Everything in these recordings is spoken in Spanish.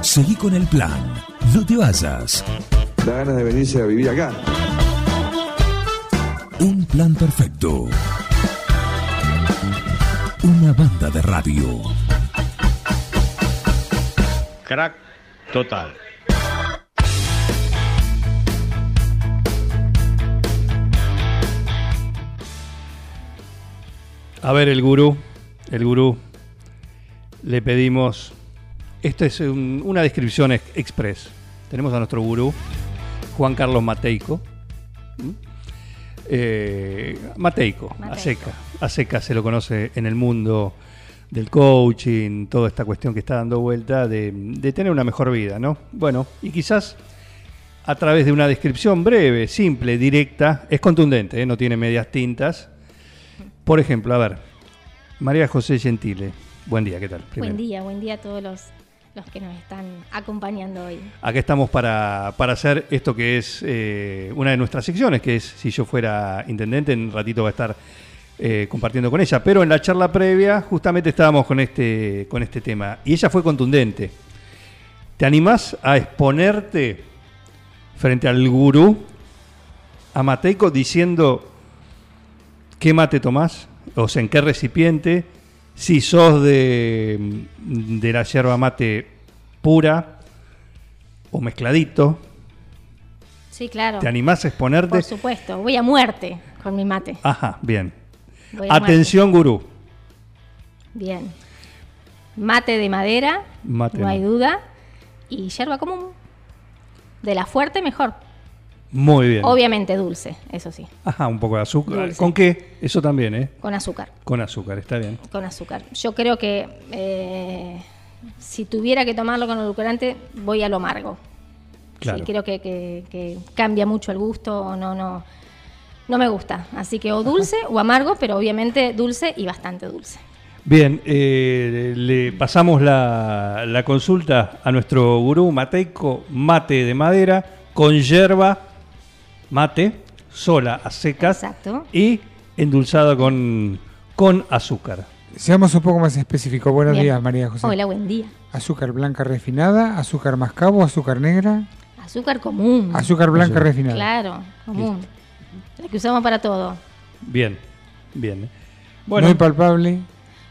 Seguí con el plan. No te vayas. Da ganas de venirse a vivir acá. Un plan perfecto. Una banda de radio. Crack total. A ver, el gurú, el gurú, le pedimos, esto es un- una descripción ex- express. Tenemos a nuestro gurú, Juan Carlos Mateico. ¿Mm? Eh, Mateico, a Mateico. seca, a seca se lo conoce en el mundo del coaching, toda esta cuestión que está dando vuelta de, de tener una mejor vida, ¿no? Bueno, y quizás a través de una descripción breve, simple, directa, es contundente, ¿eh? no tiene medias tintas. Por ejemplo, a ver, María José Gentile, buen día, ¿qué tal? Primero. Buen día, buen día a todos los, los que nos están acompañando hoy. Acá estamos para, para hacer esto que es eh, una de nuestras secciones, que es Si yo fuera intendente, en un ratito va a estar eh, compartiendo con ella. Pero en la charla previa justamente estábamos con este, con este tema y ella fue contundente. ¿Te animás a exponerte frente al gurú, a Mateico, diciendo qué mate tomás? O sea, en qué recipiente, si sos de, de la yerba mate pura o mezcladito. Sí, claro. ¿Te animás a exponerte? Por supuesto, voy a muerte con mi mate. Ajá, bien. Atención, gurú. Bien. Mate de madera, Mate no hay duda. Y yerba común. De la fuerte, mejor. Muy bien. Obviamente dulce, eso sí. Ajá, un poco de azúcar. Dulce. ¿Con qué? Eso también, ¿eh? Con azúcar. Con azúcar, está bien. Con azúcar. Yo creo que eh, si tuviera que tomarlo con edulcorante, voy a lo amargo. Claro. Sí, creo que, que- que cambia mucho el gusto, o no, no, no me gusta. Así que o dulce o amargo, pero obviamente dulce y bastante dulce. Bien, eh, le pasamos la, la consulta a nuestro gurú Mateico, mate de madera, con yerba, mate, sola a secas Exacto. y endulzada con, con azúcar. Seamos un poco más específicos. Buenos Bien. días, María José. Hola, buen día. Azúcar blanca refinada, azúcar mascabo, azúcar negra, Azúcar común. azúcar blanca Azúcar. refinada. Claro, común. La que usamos para todo. Bien, bien. Muy Bueno, palpable.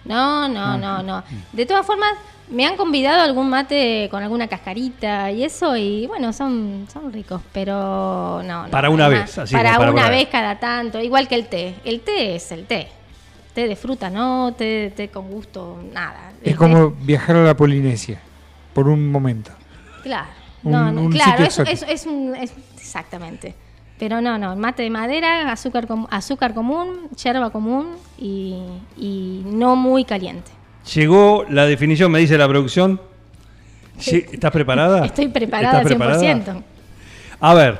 No, no, no, no. De todas formas, me han convidado a algún mate con alguna cascarita y eso, y bueno, son, son ricos, pero no. no, Para una vez, así Para para una vez cada tanto, igual que el té. El té es el té. Té de fruta, no, té, té con gusto, nada. Es té- como viajar a la Polinesia por un momento. Claro, un- no, no, un claro, es, es, es un. es- exactamente. Pero no, no, mate de madera, azúcar, com- azúcar común, yerba común y, y no muy caliente. llegó la definición, me dice la producción. ¿Estás preparada? Estoy preparada ¿Estás al preparada? 100%. A ver,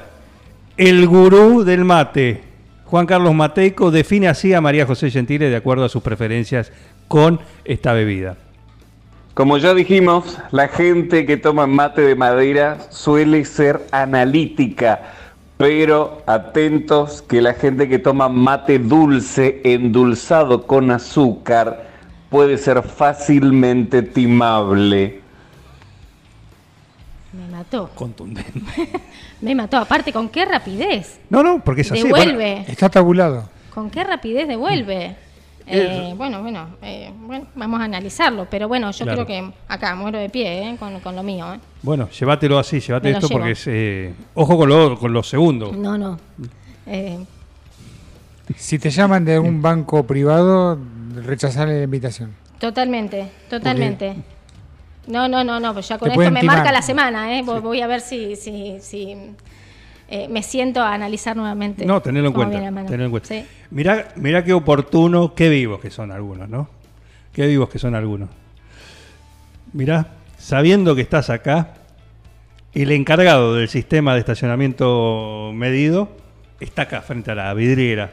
el gurú del mate, Juan Carlos Mateico, define así a María José Gentile de acuerdo a sus preferencias con esta bebida. Como ya dijimos, la gente que toma mate de madera suele ser analítica, pero atentos que la gente que toma mate dulce endulzado con azúcar puede ser fácilmente timable. Me mató. Contundente. Me mató. Aparte, ¿con qué rapidez? No, no, porque es así. Devuelve. Está tabulado. ¿Con qué rapidez devuelve? Eh, bueno, bueno, eh, bueno, vamos a analizarlo. Pero bueno, yo Claro. creo que acá muero de pie eh, con, con lo mío. eh. Bueno, llévatelo así, llévate esto llevo. porque es... eh, ojo con lo, con lo segundo. No, no. Eh, Si te llaman de un banco privado, rechazar la invitación. totalmente, totalmente. No, no, no, no, pues ya con esto me timar. marca la semana, ¿eh? Voy, voy a ver si, si, si eh, me siento a analizar nuevamente. No, tenerlo en cuenta. tenerlo en cuenta. Sí. Mirá, mirá qué oportuno, qué vivos que son algunos, ¿no? Qué vivos que son algunos. Mirá, sabiendo que estás acá, el encargado del sistema de estacionamiento medido está acá, frente a la vidriera.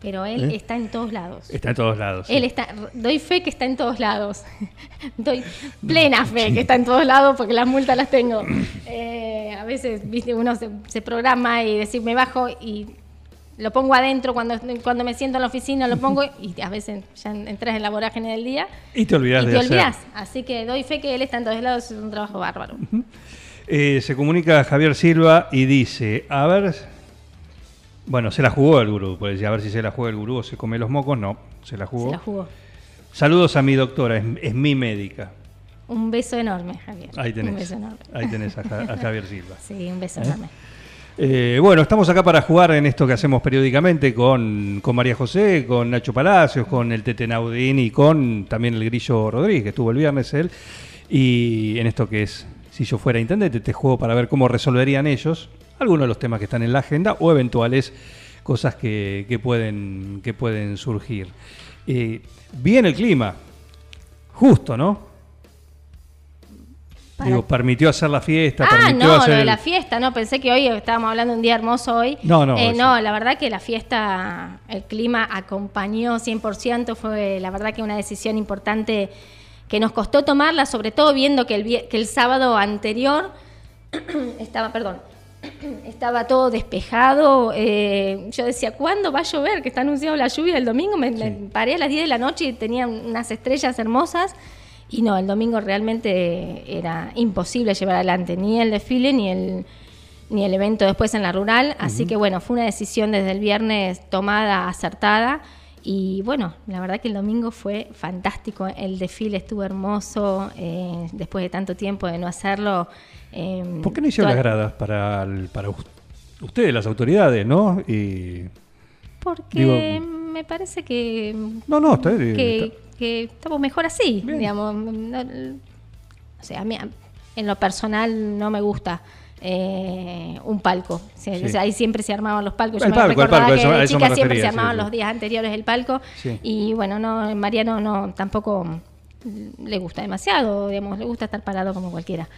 Pero él ¿Eh? está en todos lados. Está en todos lados. sí. Él está, doy fe que está en todos lados. doy plena fe que está en todos lados porque las multas las tengo. Eh, a veces, viste, uno se, se programa y decir me bajo y lo pongo adentro cuando, cuando me siento en la oficina, lo pongo y a veces ya entras en la vorágine del día Y te olvidas y de te hacer. olvidas. Así que doy fe que él está en todos lados, es un trabajo bárbaro. Eh, se comunica Javier Silva y dice, a ver, bueno, se la jugó el gurú, pues a ver si se la juega el gurú o se come los mocos, no, se la jugó. Se la jugó. Saludos a mi doctora, es, es mi médica. Un beso enorme, Javier. Ahí Un tenés, beso enorme. ahí tenés a, Ja- a Javier Silva. Sí, un beso enorme. Eh, bueno, estamos acá para jugar en esto que hacemos periódicamente con, con María José, con Nacho Palacios, con el Tete Naudín y con también el Grillo Rodríguez, que estuvo el viernes él. Y en esto que es, si yo fuera intendente, te juego para ver cómo resolverían ellos algunos de los temas que están en la agenda o eventuales cosas que, que pueden, que pueden surgir. Eh, bien el clima, justo, ¿no? Para- Digo, permitió hacer la fiesta, Ah, no, hacer lo de el- la fiesta, no, pensé que hoy estábamos hablando de un día hermoso hoy. No, no, Eh, no, la verdad que la fiesta, el clima acompañó 100%, fue la verdad que una decisión importante que nos costó tomarla, sobre todo viendo que el, que el sábado anterior estaba, perdón, estaba todo despejado. eh, yo decía, ¿cuándo va a llover? Que está anunciado la lluvia el domingo. Me, me paré a las 10 de la noche y tenía unas estrellas hermosas. Y no, el domingo realmente era imposible llevar adelante ni el desfile ni el, ni el evento después en la rural. Así que bueno, fue una decisión desde el viernes tomada, acertada. Y bueno, la verdad que el domingo fue fantástico. El desfile estuvo hermoso. eh, después de tanto tiempo de no hacerlo. eh, ¿Por qué no hicieron las gradas para, el- para us- ustedes, las autoridades, no? Y, Porque Digo- me parece que, no, no, está, que, está- que estamos mejor así, Bien. digamos. no- o sea, a mí, en lo personal no me gusta eh, un palco. O sea, Sí. o sea, ahí siempre se armaban los palcos. El Yo palco, me recordaba palco, que eso- a de eso me chica siempre se armaban sí. los días anteriores el palco. Sí. Y bueno, no, Mariano no tampoco le gusta demasiado, digamos, le gusta estar parado como cualquiera.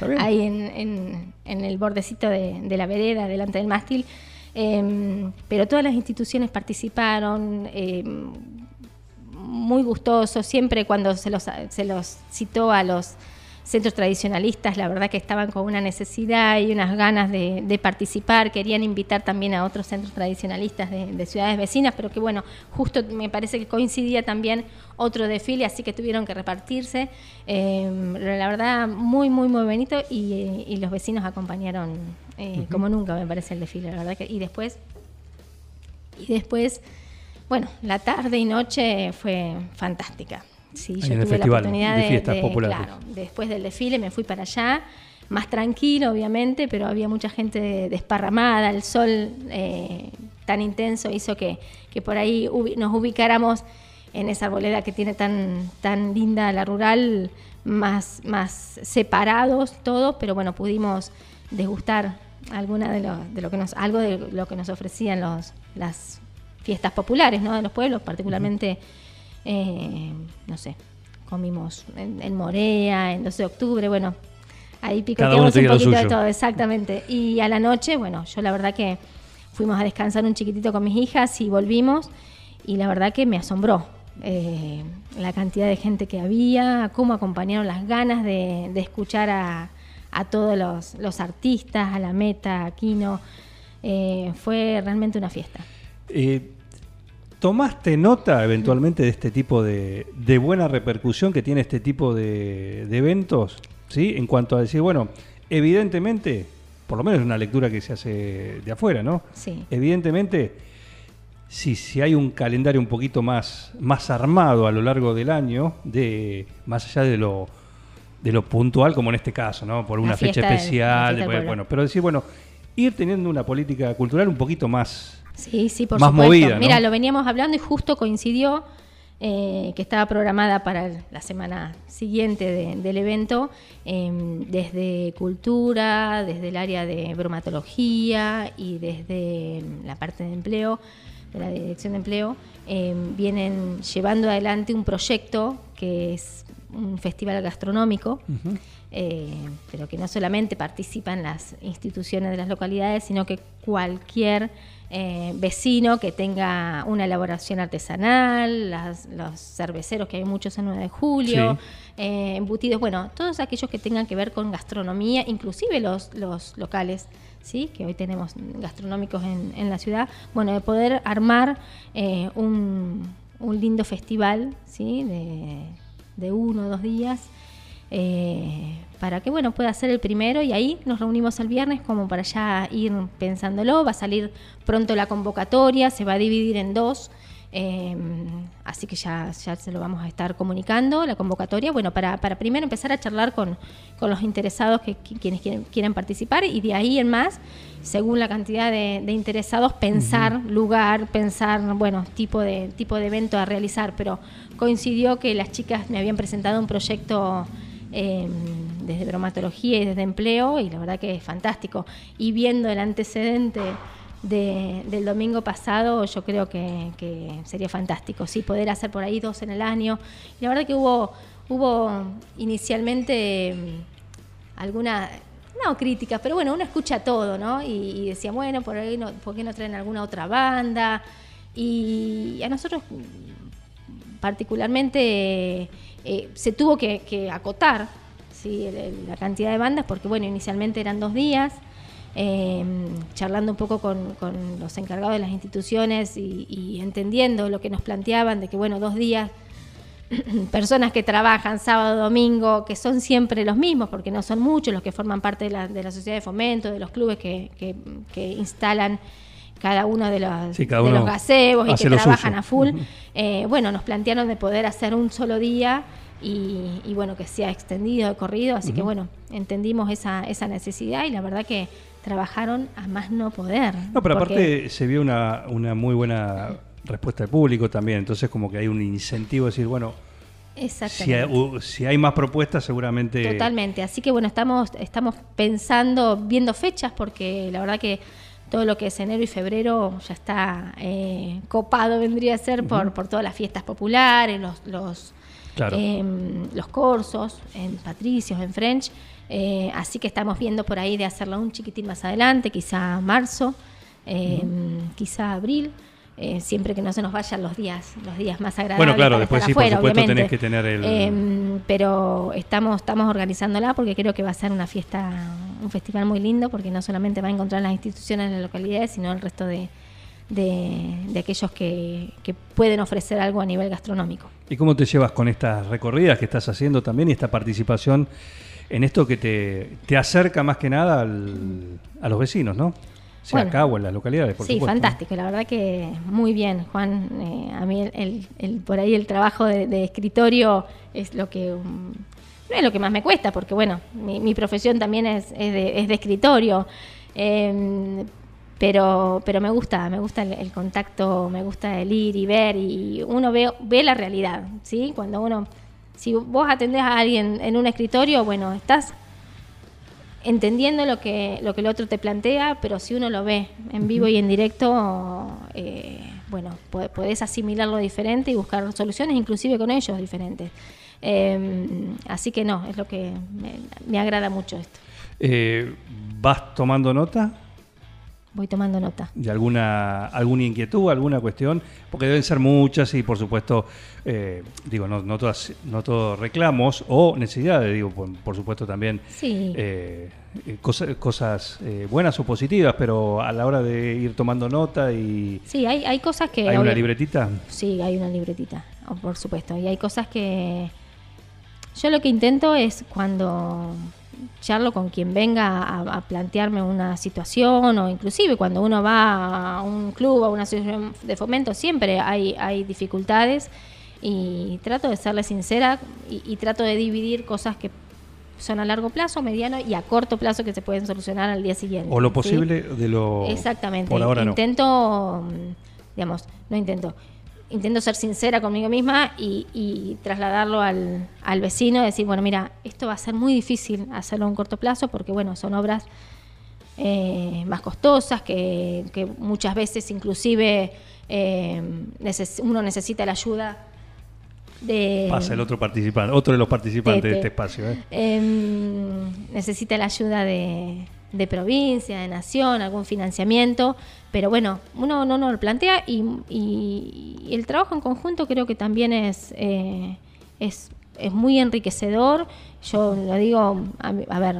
bien. Ahí en, en- en el bordecito de, de la vereda, delante del mástil. Eh, pero todas las instituciones participaron, eh, muy gustosos, siempre cuando se los, se los citó a los centros tradicionalistas, la verdad que estaban con una necesidad y unas ganas de, de participar, querían invitar también a otros centros tradicionalistas de, de ciudades vecinas, pero que bueno, justo me parece que coincidía también otro desfile, así que tuvieron que repartirse. Eh, la verdad, muy, muy, muy bonito y, y los vecinos acompañaron eh, como nunca, me parece, el desfile, la verdad que, y después y después, bueno, la tarde y noche fue fantástica. Sí, yo en el tuve la festival oportunidad de de, fiestas de- populares. claro, después del desfile me fui para allá, más tranquilo obviamente, pero había mucha gente desparramada, el sol eh, tan intenso hizo que, que por ahí ubi- nos ubicáramos en esa arboleda que tiene tan, tan linda la rural, más, más separados todos, pero bueno, pudimos degustar alguna de lo, de lo que nos, algo de lo que nos ofrecían los, las fiestas populares ¿no? de los pueblos, particularmente, eh, no sé, comimos en, en Morea, en 12 de octubre, bueno, ahí picoteamos un poquito de todo, exactamente. Y a la noche, bueno, yo la verdad que fuimos a descansar un chiquitito con mis hijas y volvimos, y la verdad que me asombró. eh, la cantidad de gente que había, cómo acompañaron las ganas de, de escuchar a, a todos los, los artistas, a la meta, a Kino. Eh, fue realmente una fiesta. Eh, ¿Tomaste nota eventualmente de este tipo de, de buena repercusión que tiene este tipo de, de eventos? ¿Sí? En cuanto a decir, bueno, evidentemente, por lo menos es una lectura que se hace de afuera, ¿no? Sí. Evidentemente, si, si hay un calendario un poquito más, más armado a lo largo del año, de más allá de lo, de lo puntual, como en este caso, ¿no? Por una fecha especial, del bueno, pero decir, bueno, ir teniendo una política cultural un poquito más Sí, sí, por Más supuesto. movida, ¿no? Mira, lo veníamos hablando y justo coincidió eh, que estaba programada para la semana siguiente de- del evento, eh, desde cultura, desde el área de bromatología y desde mm, la parte de empleo, de la dirección de empleo, eh, vienen llevando adelante un proyecto que es un festival gastronómico, eh, pero que no solamente participan las instituciones de las localidades, sino que cualquier eh, vecino que tenga una elaboración artesanal, las- los cerveceros, que hay muchos en 9 de julio, eh, embutidos, bueno, todos aquellos que tengan que ver con gastronomía, inclusive los, los locales. ¿Sí? que hoy tenemos gastronómicos en, en la ciudad, bueno, de poder armar un, un lindo festival ¿sí? de, de uno o dos días eh, para que bueno pueda ser el primero y ahí nos reunimos el viernes como para ya ir pensándolo. Va a salir pronto la convocatoria, se va a dividir en dos. Eh, así que ya, ya se lo vamos a estar comunicando, la convocatoria, bueno, para, para primero empezar a charlar con, con los interesados que, que- quienes quieren, quieren participar y de ahí en más, según la cantidad de, de interesados, pensar lugar, pensar, bueno, tipo de, tipo de evento a realizar, pero coincidió que las chicas me habían presentado un proyecto eh, desde bromatología y desde empleo y la verdad que es fantástico. Y viendo el antecedente de- del domingo pasado, yo creo que, que sería fantástico, sí, poder hacer por ahí dos en el año. La verdad que hubo, hubo inicialmente mm, alguna, no críticas, pero bueno, uno escucha todo, ¿no? Y, y decía, bueno, por ahí no, ¿por qué no traen alguna otra banda? Y a nosotros particularmente eh, se tuvo que, que acotar ¿sí? la cantidad de bandas porque bueno inicialmente eran dos días eh, charlando un poco con, con los encargados de las instituciones y, y entendiendo lo que nos planteaban de que bueno dos días personas que trabajan sábado, domingo, que son siempre los mismos, porque no son muchos los que forman parte de la, de la sociedad de fomento, de los clubes que, que- que instalan cada uno de los, Sí, de los gazebos y que trabajan suyo. a full. Eh, bueno, nos plantearon de poder hacer un solo día y, y bueno, que sea extendido, de corrido, así que bueno, entendimos esa, esa necesidad y la verdad que trabajajaron a más no poder. No, pero porque- aparte se vio una, una muy buena respuesta del público también, entonces como que hay un incentivo de decir, bueno, si hay, si hay más propuestas seguramente... Totalmente, así que bueno, estamos, estamos pensando, viendo fechas, porque la verdad que todo lo que es enero y febrero ya está eh, copado, vendría a ser, por, por todas las fiestas populares, los, los, Claro. em, los cursos en Patricios, en French, eh, así que estamos viendo por ahí de hacerlo un chiquitín más adelante, quizá marzo, em, quizá abril. eh, siempre que no se nos vayan los días los días más agradables Bueno, claro, después sí, por supuesto, obviamente. tenés que tener el- Em, pero estamos, estamos organizándola porque creo que va a ser una fiesta, un festival muy lindo, porque no solamente va a encontrar las instituciones en las localidades, sino el resto de, de, de aquellos que, que pueden ofrecer algo a nivel gastronómico. ¿Y cómo te llevas con estas recorridas que estás haciendo también y esta participación en esto que te, te acerca más que nada al- a los vecinos, ¿no? Sea Bueno. acá o en las localidades, por sí, supuesto. fantástico, la verdad que muy bien, Juan. Eh, a mí el, el- el- por ahí el trabajo de, de escritorio es lo que um, no es lo que más me cuesta, porque bueno, mi, mi profesión también es, es de, es de escritorio. Eh, pero, pero me gusta, me gusta el, el contacto, me gusta el ir y ver, y uno ve, ve la realidad, ¿sí? Cuando uno, si vos atendés a alguien en un escritorio, bueno, estás entendiendo lo que, lo que el otro te plantea, pero si uno lo ve en vivo y en directo, eh, bueno, po- podés asimilarlo diferente y buscar soluciones, inclusive con ellos diferentes. Eh, así que no, es lo que me, me agrada mucho esto. Eh, ¿Vas tomando nota Voy tomando nota. de alguna, alguna inquietud, alguna cuestión? Porque deben ser muchas y, por supuesto, eh, digo, no, no, todas, no todos reclamos o necesidades, digo, por, por supuesto también Sí. eh, eh, cosa- cosas eh, buenas o positivas, pero a la hora de ir tomando nota y Sí, hay, hay cosas que... hay una libretita. Sí, hay una libretita, oh, por supuesto. Y hay cosas que... Yo lo que intento es cuando charlo con quien venga a, a plantearme una situación o inclusive cuando uno va a un club o a una asociación de fomento, siempre hay, hay dificultades y trato de serle sincera y, y trato de dividir cosas que son a largo plazo, mediano y a corto plazo que se pueden solucionar al día siguiente. O lo ¿sí? posible de lo... Exactamente. Ahora no. intento, mm, digamos, no intento, intento ser sincera conmigo misma y, y trasladarlo al, al vecino, decir, bueno, mira, esto va a ser muy difícil hacerlo a un corto plazo porque, bueno, son obras eh, más costosas, que, que muchas veces inclusive eh, neces- uno necesita la ayuda de Pasa el otro participante, otro de los participantes de este espacio. ¿eh? Em, necesita la ayuda de, de provincia, de nación, algún financiamiento, pero bueno, uno no nos lo plantea y, y- y el trabajo en conjunto creo que también es, eh, es, es muy enriquecedor. Yo lo digo, a, ver,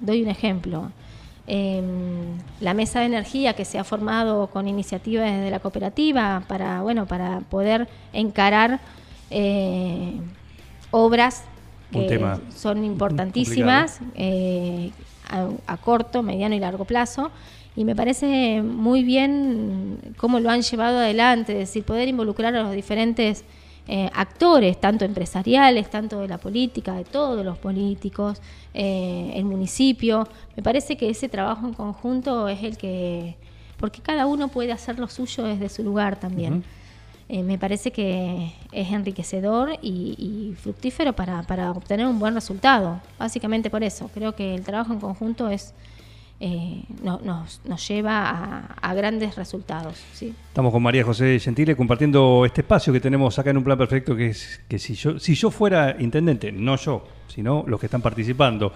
doy un ejemplo. Em, la mesa de energía que se ha formado con iniciativas de la cooperativa para bueno para poder encarar eh, obras que son importantísimas eh, a, corto, mediano y largo plazo. Y me parece muy bien cómo lo han llevado adelante, es decir, poder involucrar a los diferentes eh, actores, tanto empresariales, tanto de la política, de todos los políticos, eh, el municipio. Me parece que ese trabajo en conjunto es el que, porque cada uno puede hacer lo suyo desde su lugar también. Eh, me parece que es enriquecedor y, fructífero para, para obtener un buen resultado. Básicamente por eso. Creo que el trabajo en conjunto es eh, no- nos, nos lleva a, grandes resultados. ¿sí? Estamos con María José Gentile compartiendo este espacio que tenemos acá en un plan perfecto que que si yo si yo fuera intendente, no yo, sino los que están participando,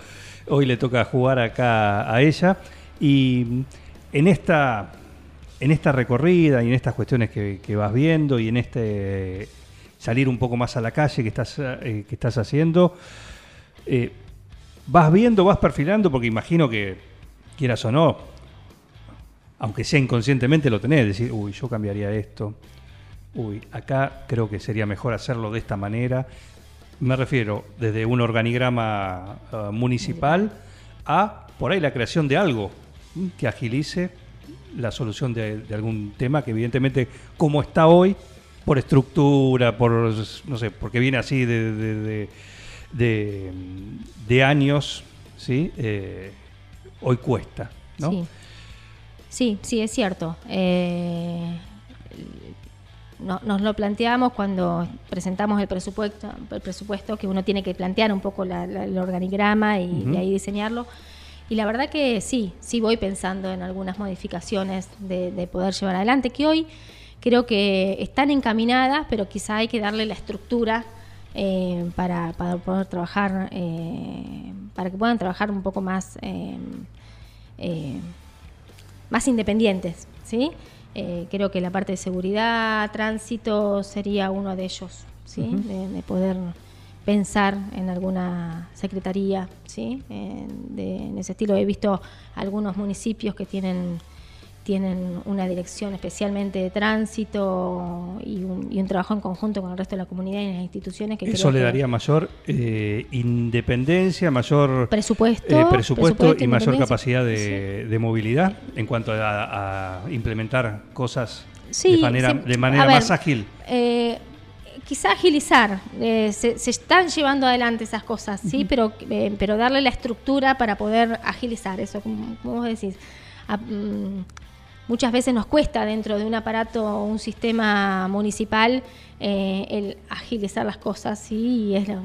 hoy le toca jugar acá a ella y en esta en esta recorrida y en estas cuestiones que, vas viendo y en este salir un poco más a la calle que estás eh, que estás haciendo eh, vas viendo, vas perfilando porque imagino que quieras o no, aunque sea inconscientemente lo tenés, decir, uy, yo cambiaría esto, uy, acá creo que sería mejor hacerlo de esta manera. Me refiero desde un organigrama eh, municipal a por ahí la creación de algo que agilice la solución de, de algún tema que evidentemente como está hoy, por estructura, por, no sé, porque viene así de, de, de- de- de años, ¿sí? Eh, hoy cuesta, ¿no? Sí. sí, sí, es cierto. Eh, no- nos lo planteamos cuando presentamos el presupuesto, el presupuesto que uno tiene que plantear un poco la- la- el organigrama y ahí diseñarlo. Y la verdad que sí, sí voy pensando en algunas modificaciones de, de poder llevar adelante, que hoy creo que están encaminadas, pero quizá hay que darle la estructura eh, para, para poder trabajar, eh, para que puedan trabajar un poco más, eh, más independientes, ¿sí? Creo que la parte de seguridad, tránsito sería uno de ellos, ¿sí? De poder pensar en alguna secretaría, ¿sí? En, de- en ese estilo he visto algunos municipios que tienen tienen una dirección especialmente de tránsito y un, y un trabajo en conjunto con el resto de la comunidad y las instituciones que Eso le que- daría mayor eh, independencia, mayor Presupuesto, eh, presupuesto, presupuesto, y mayor capacidad de, de movilidad en cuanto a, a implementar cosas Sí, de manera, sí. de manera A ver, más ágil. Eh, quizá agilizar, eh, se, se están llevando adelante esas cosas, sí, pero, eh, pero darle la estructura para poder agilizar eso, como, como vos decís. A- mm, muchas veces nos cuesta dentro de un aparato o un sistema municipal eh, el agilizar las cosas, sí, y es lo-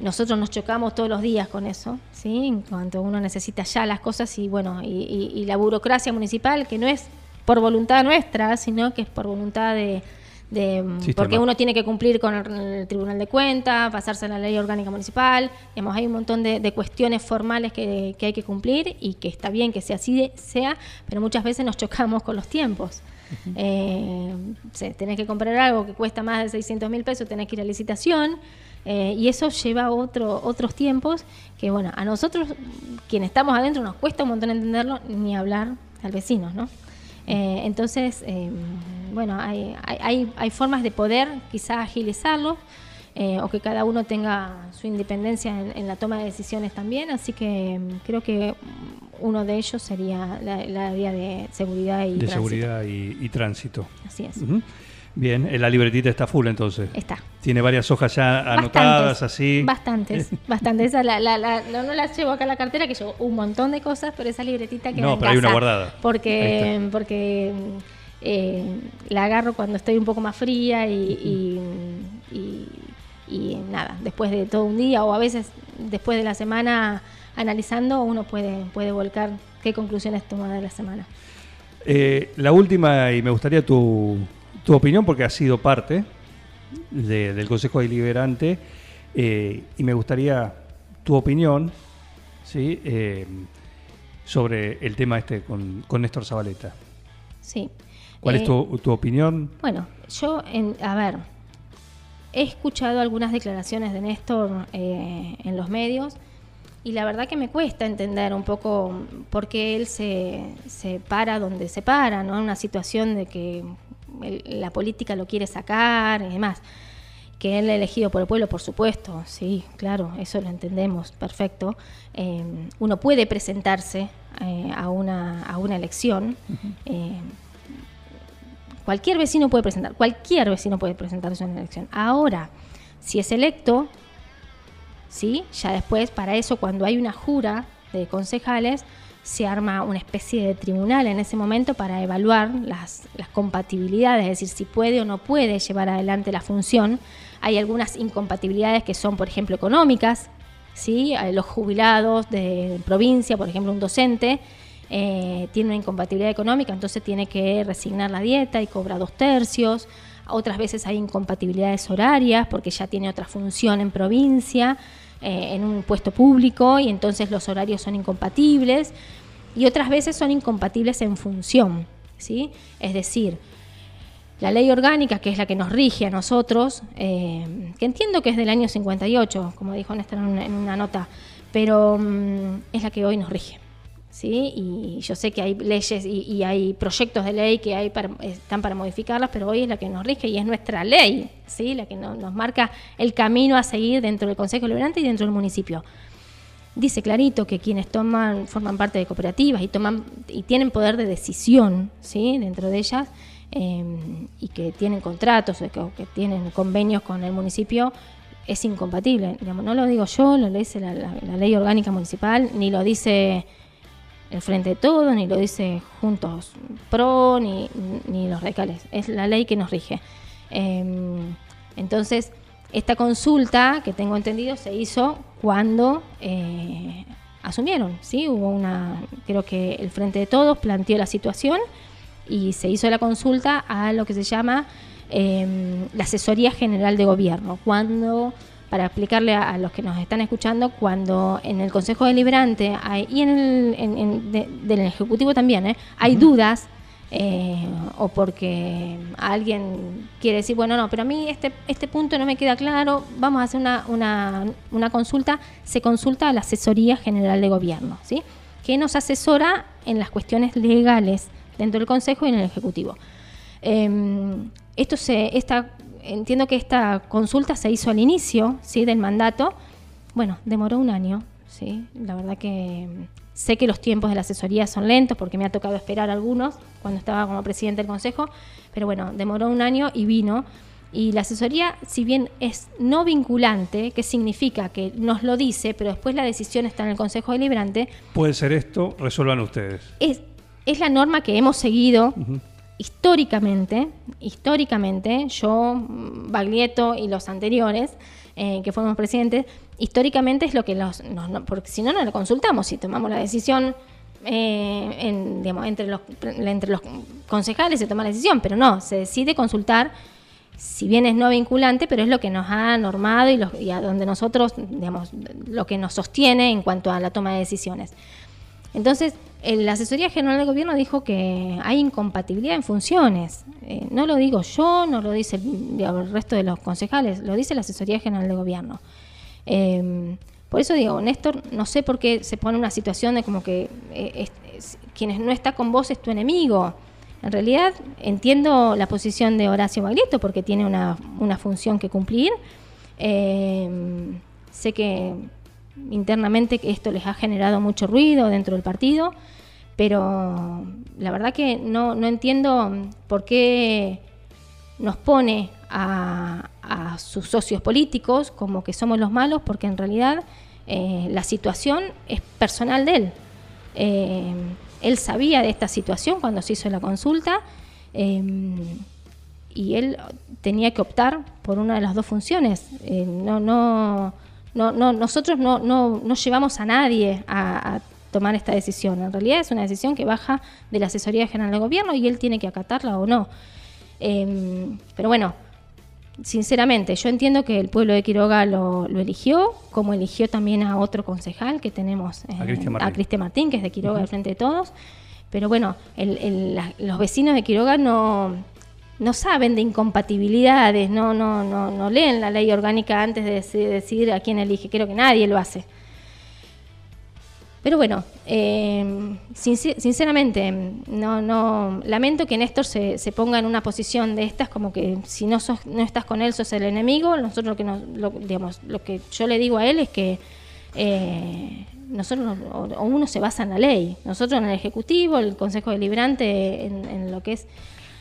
nosotros nos chocamos todos los días con eso, ¿sí? En cuanto uno necesita ya las cosas y bueno, y, y- y la burocracia municipal, que no es por voluntad nuestra, sino que es por voluntad de... de- Sistema. porque uno tiene que cumplir con el, el Tribunal de Cuentas, pasarse a la ley orgánica municipal, digamos, hay un montón de, de cuestiones formales que, que hay que cumplir y que está bien que sea así de- sea, pero muchas veces nos chocamos con los tiempos. Eh, se- tenés que comprar algo que cuesta más de 600 mil pesos, tenés que ir a licitación. eh, y eso lleva otro, otros tiempos que, bueno, a nosotros, quienes estamos adentro, nos cuesta un montón entenderlo, ni hablar al vecino, ¿no? Eh, entonces, eh, bueno, hay, hay, hay- formas de poder quizá agilizarlo eh, o que cada uno tenga su independencia en, en la toma de decisiones también. Así que mm, creo que mm, uno de ellos sería la, la área de seguridad y De tránsito. seguridad y, y tránsito. Así es. Bien, eh, la libretita está full entonces. Está. Tiene varias hojas ya anotadas Bastantes, así. Bastantes, bastantes. Esa la, la, la- no, no las llevo acá a la cartera, que llevo un montón de cosas, pero esa libretita que No, en pero hay una guardada. Porque, porque eh, la agarro cuando estoy un poco más fría y, y, y- y nada, después de todo un día o a veces después de la semana analizando, uno puede, puede volcar qué conclusiones toma de la semana. Eh, la última, y me gustaría tu, tu opinión, porque has sido parte de- del Consejo Deliberante eh, y me gustaría tu opinión ¿sí? Sobre el tema este con, con Néstor Zabaleta. Sí. ¿Cuál Eh, es tu, tu opinión? Bueno, yo, en- a ver, he escuchado algunas declaraciones de Néstor eh, en los medios y la verdad que me cuesta entender un poco por qué él se, se para donde se para, ¿no? En una situación de que el- la política lo quiere sacar y demás. Que él elegido por el pueblo, por supuesto, sí, claro, eso lo entendemos, perfecto. Eh, uno puede presentarse eh, a, una, a una elección. eh, Cualquier vecino puede presentar, cualquier vecino puede presentarse a una elección. Ahora, si es electo, ¿sí? ya después, para eso, cuando hay una jura de concejales, se arma una especie de tribunal en ese momento para evaluar las, las compatibilidades, es decir, si puede o no puede llevar adelante la función. Hay algunas incompatibilidades que son, por ejemplo, económicas, ¿sí? A los jubilados de provincia, por ejemplo, un docente, eh, tiene una incompatibilidad económica, entonces tiene que resignar la dieta y cobra dos tercios. Otras veces hay incompatibilidades horarias porque ya tiene otra función en provincia, eh, en un puesto público, y entonces los horarios son incompatibles. Y otras veces son incompatibles en función, ¿sí? Es decir, la ley orgánica, que es la que nos rige a nosotros, eh, que entiendo que es del año 58, como dijo Néstor en una, nota, pero mm, es la que hoy nos rige. ¿Sí? Y yo sé que hay leyes y, y hay proyectos de ley que hay para- están para modificarlas, pero hoy es la que nos rige y es nuestra ley, ¿sí? la que no- nos marca el camino a seguir dentro del Consejo Liberante y dentro del municipio. Dice clarito que quienes toman, forman parte de cooperativas y toman y tienen poder de decisión, ¿sí? dentro de ellas, eh, y que tienen contratos o que, tienen convenios con el municipio, es incompatible. No lo digo yo, lo dice la ley orgánica municipal, ni lo dice el Frente de Todos, ni lo dice Juntos Pro, ni, ni los radicales. Es la ley que nos rige. Eh, entonces, esta consulta, que tengo entendido, se hizo cuando eh, asumieron, ¿sí? Hubo una, creo que el Frente de Todos planteó la situación y se hizo la consulta a lo que se llama eh, la Asesoría General de Gobierno, cuando, para explicarle a, a los que nos están escuchando, cuando en el Consejo Deliberante hay, y en el en- en- de- del Ejecutivo también, ¿eh? hay dudas eh, o porque alguien quiere decir, bueno, no, pero a mí este, este punto no me queda claro, vamos a hacer una, una, una consulta, se consulta a la Asesoría General de Gobierno, ¿sí? que nos asesora en las cuestiones legales dentro del Consejo y en el Ejecutivo. Eh, esto se, esta, entiendo que esta consulta se hizo al inicio ¿sí? del mandato, bueno, demoró un año, ¿sí? la verdad que Sé que los tiempos de la asesoría son lentos porque me ha tocado esperar algunos cuando estaba como presidente del consejo, pero bueno, demoró un año y vino. Y la asesoría, si bien es no vinculante, que significa que nos lo dice, pero después la decisión está en el Consejo Deliberante, Puede ser esto, resuelvan ustedes. es, es la norma que hemos seguido históricamente, históricamente, yo, Baglietto y los anteriores, eh, que fuimos presidentes, históricamente es lo que los, nos- no- porque si no, no lo consultamos, si tomamos la decisión eh, en, digamos, entre, los, entre los concejales se toma la decisión, pero no, se decide consultar, si bien es no vinculante, pero es lo que nos ha normado y, los- y a donde nosotros, digamos, lo que nos sostiene en cuanto a la toma de decisiones. Entonces, la Asesoría General del Gobierno dijo que hay incompatibilidad en funciones. Eh, no lo digo yo, no lo dice el, resto de los concejales, lo dice la Asesoría General del Gobierno. Eh, por eso digo, Néstor, no sé por qué se pone una situación de como que eh, quienes no está con vos es tu enemigo. En realidad entiendo la posición de Horacio Baglietto porque tiene una, una función que cumplir. Eh, sé que internamente esto les ha generado mucho ruido dentro del partido, pero la verdad que no, no entiendo por qué nos pone a, a sus socios políticos como que somos los malos, porque en realidad eh, la situación es personal de él. Eh, él sabía de esta situación cuando se hizo la consulta eh, y él tenía que optar por una de las dos funciones. No, no, no, no, nosotros no, no, no llevamos a nadie a, a tomar esta decisión. En realidad es una decisión que baja de la Asesoría General del Gobierno y él tiene que acatarla o no. Eh, pero bueno, sinceramente, yo entiendo que el pueblo de Quiroga lo, lo eligió, como eligió también a otro concejal que tenemos, eh, A Cristian Martín. a Cristian Martín, que es de Quiroga, del Frente de Todos. Pero bueno, el- el- la- los vecinos de Quiroga no, no saben de incompatibilidades, no, no, no, no leen la ley orgánica antes de deci- decidir a quién elige. Creo que nadie lo hace. Pero bueno, sincer- sinceramente, no, no, lamento que Néstor se, se ponga en una posición de estas, como que si no sos, no estás con él, sos el enemigo. Nosotros lo que nos, lo, digamos, lo que yo le digo a él es que eh, nosotros no- o, o uno se basa en la ley. Nosotros en el Ejecutivo, el Consejo Deliberante, en, en lo que es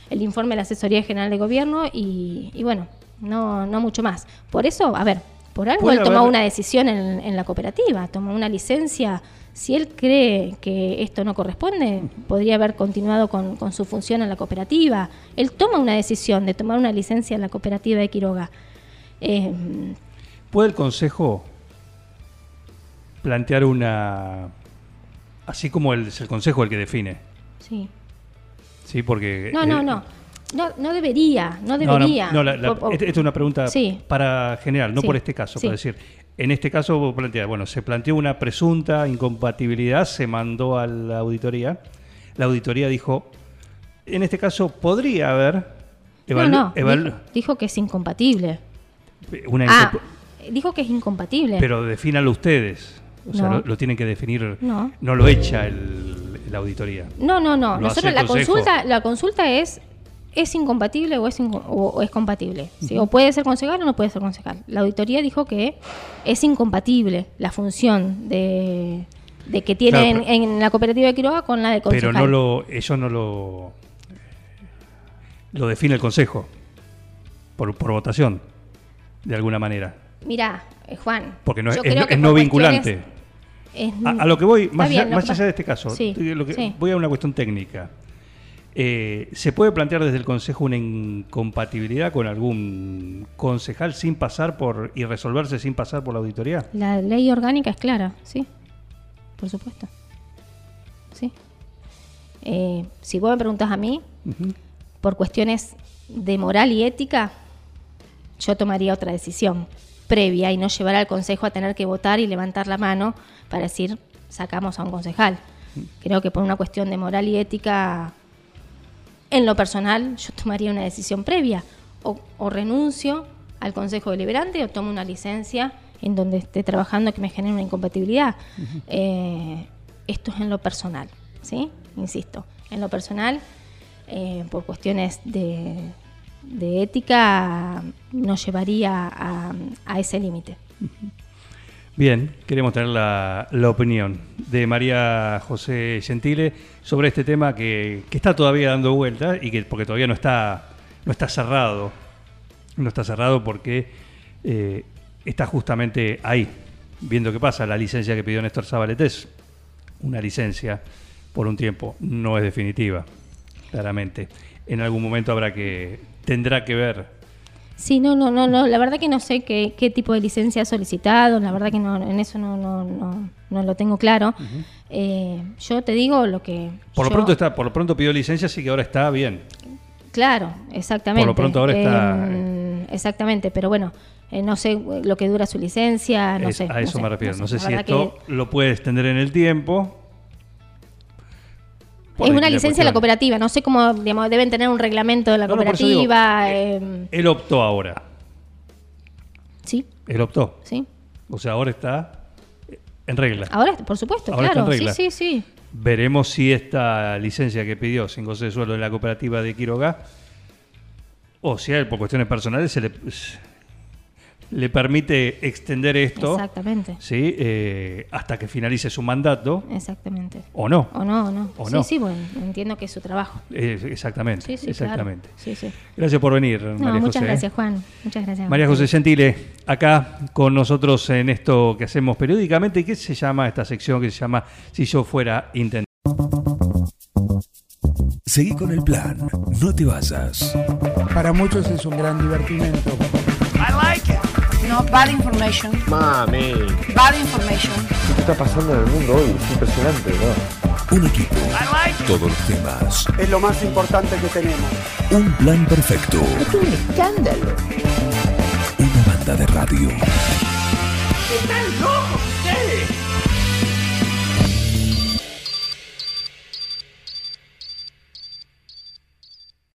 el informe de la Asesoría General de Gobierno y, y bueno, no, no mucho más. Por eso, a ver, por algo él tomó haber- una decisión en, en la cooperativa, tomó una licencia. Si él cree que esto no corresponde, podría haber continuado con, con su función en la cooperativa. Él toma una decisión de tomar una licencia en la cooperativa de Quiroga. Eh, ¿Puede el Consejo plantear una... Así como el, es el Consejo el que define? sí. Sí, porque... No, no, eh, no. No, no debería, no No, no, debería. no, la- la- esta es una pregunta Sí. para general, no Sí, por este caso. sí. Para decir, en este caso, vos planteás, bueno, se planteó una presunta incompatibilidad, se mandó a la auditoría. La auditoría dijo, en este caso podría haber no, evalu- no, evalu- dijo, dijo que es incompatible. una Ah, dijo que es incompatible. pero defínalo ustedes. O sea, No. lo, lo tienen que definir. No. lo echa el- la auditoría. No, no, no. Nosotros la Consejo. consulta, la consulta es es incompatible o es inco- o, o es compatible. ¿sí? O puede ser concejal o no puede ser concejal. La auditoría dijo que es incompatible la función de, de que tiene Claro, en, la cooperativa de Quiroga con la de concejal. Pero no lo, eso no lo, lo define el Consejo por, por votación, de alguna manera. Mira, eh, Juan. Porque no es, no- que es por no cuestiones- vinculante. Es- A, a lo que voy, más, bien, allá, más de este caso, Sí, lo que- sí. voy a una cuestión técnica. Eh, ¿Se puede plantear desde el Consejo una incompatibilidad con algún concejal sin pasar por y resolverse sin pasar por la auditoría? La ley orgánica es clara, sí, por supuesto. Sí. Eh, si vos me preguntas a mí, por cuestiones de moral y ética, yo tomaría otra decisión previa y no llevar al Consejo a tener que votar y levantar la mano para decir, sacamos a un concejal. Creo que por una cuestión de moral y ética, en lo personal, yo tomaría una decisión previa. O, o renuncio al Consejo Deliberante o tomo una licencia en donde esté trabajando que me genere una incompatibilidad. Eh, esto es en lo personal, ¿sí? Insisto, en lo personal, eh, por cuestiones de, de ética, no llevaría a, a ese límite. Bien, queremos tener la, opinión de María José Gentile sobre este tema que, que está todavía dando vueltas y que porque todavía no está, no está cerrado. No está cerrado porque eh, está justamente ahí, viendo qué pasa. La licencia que pidió Néstor Zabalet es una licencia por un tiempo, no es definitiva, claramente. En algún momento habrá que, tendrá que ver Sí, no, no, no, no, la verdad que no sé qué, qué tipo de licencia ha solicitado, la verdad que no, en eso no, no, no, no lo tengo claro. Eh, yo te digo lo que... Por lo yo- pronto está, por lo pronto pidió licencia, así que ahora está bien. Claro, exactamente. Por lo pronto ahora está- Eh, exactamente, pero bueno, eh, no sé lo que dura su licencia, no Es- sé. a eso sé, me refiero. No sé, La si verdad esto lo puede extender en el tiempo. Es una licencia de la cooperativa, no sé cómo, digamos, deben tener un reglamento de la No, no, digo, cooperativa. eh, eh, Él optó ahora. sí, Él optó. sí. O sea, ahora está en regla. Ahora, por supuesto, Ahora está en claro. regla. Sí, sí, sí. Veremos si esta licencia que pidió sin goce de sueldo en la cooperativa de Quiroga, o si a él por cuestiones personales se le, le permite extender esto Exactamente. ¿sí? Eh, hasta que finalice su mandato, Exactamente. o no. O no, o no. O sí, no. sí, bueno, entiendo que es su trabajo. Eh, exactamente. Sí, sí, exactamente. claro. Sí, sí. Gracias por venir, No, María muchas José. gracias, Juan. Muchas gracias. María José Gentile, acá con nosotros en esto que hacemos periódicamente. ¿Y qué se llama esta sección que se llama Si yo fuera intendente? Seguí con el plan. No te vayas. Para muchos es un gran divertimento. No, bad information. Mami. Bad information. ¿Qué está pasando en el mundo hoy? Es impresionante, ¿no? Un equipo. Todos los temas. Es lo más importante que tenemos. Un plan perfecto. Es un escándalo. Una banda de radio. ¡Están locos